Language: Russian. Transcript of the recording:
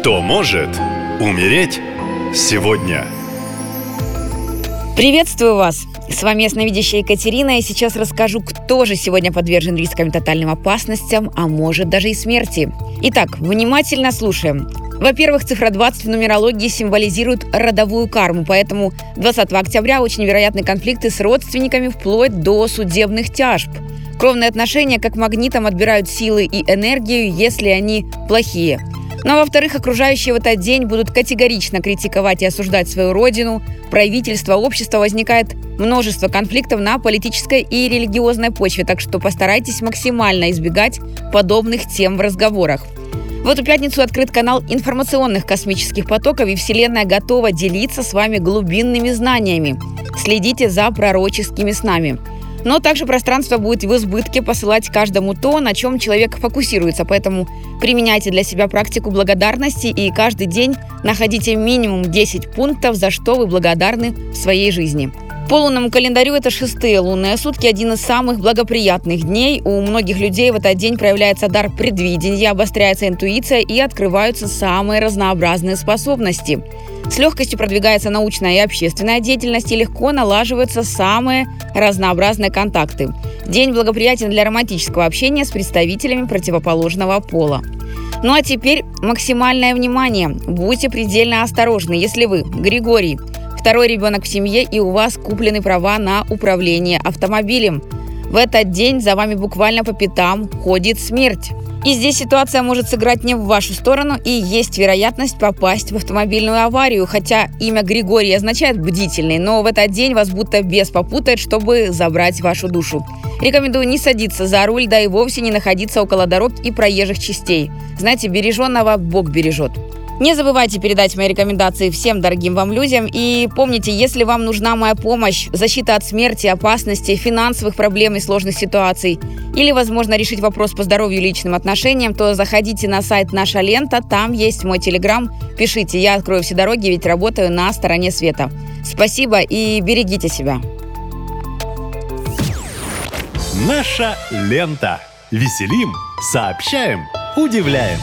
Кто может умереть сегодня? Приветствую вас! С вами ясновидящая Екатерина, и сейчас расскажу, кто же сегодня подвержен рискам тотальным опасностям, а может даже и смерти. Итак, внимательно слушаем. Во-первых, цифра 20 в нумерологии символизирует родовую карму, поэтому 20 октября очень вероятны конфликты с родственниками вплоть до судебных тяжб. Кровные отношения как магнитом отбирают силы и энергию, если они плохие. Ну, а во-вторых, окружающие в этот день будут категорично критиковать и осуждать свою родину, правительство, общество. Возникает множество конфликтов на политической и религиозной почве, так что постарайтесь максимально избегать подобных тем в разговорах. В эту пятницу открыт канал информационных космических потоков, и Вселенная готова делиться с вами глубинными знаниями. Следите за пророческими снами. Но также пространство будет в избытке посылать каждому то, на чем человек фокусируется. Поэтому применяйте для себя практику благодарности и каждый день находите минимум 10 пунктов, за что вы благодарны в своей жизни. По лунному календарю это шестые лунные сутки, один из самых благоприятных дней. У многих людей в этот день проявляется дар предвидения, обостряется интуиция и открываются самые разнообразные способности. С легкостью продвигается научная и общественная деятельность и легко налаживаются самые разнообразные контакты. День благоприятен для романтического общения с представителями противоположного пола. Ну а теперь максимальное внимание. Будьте предельно осторожны, если вы, Григорий, второй ребенок в семье и у вас куплены права на управление автомобилем. В этот день за вами буквально по пятам ходит смерть. И здесь ситуация может сыграть не в вашу сторону, и есть вероятность попасть в автомобильную аварию. Хотя имя Григорий означает «бдительный», но в этот день вас будто бес попутает, чтобы забрать вашу душу. Рекомендую не садиться за руль, да и вовсе не находиться около дорог и проезжих частей. Знаете, береженного Бог бережет. Не забывайте передать мои рекомендации всем дорогим вам людям. И помните, если вам нужна моя помощь, защита от смерти, опасности, финансовых проблем и сложных ситуаций, или, возможно, решить вопрос по здоровью и личным отношениям, то заходите на сайт «Наша лента», там есть мой телеграм. Пишите, я открою все дороги, ведь работаю на стороне света. Спасибо и берегите себя. Наша лента. Веселим, сообщаем, удивляем.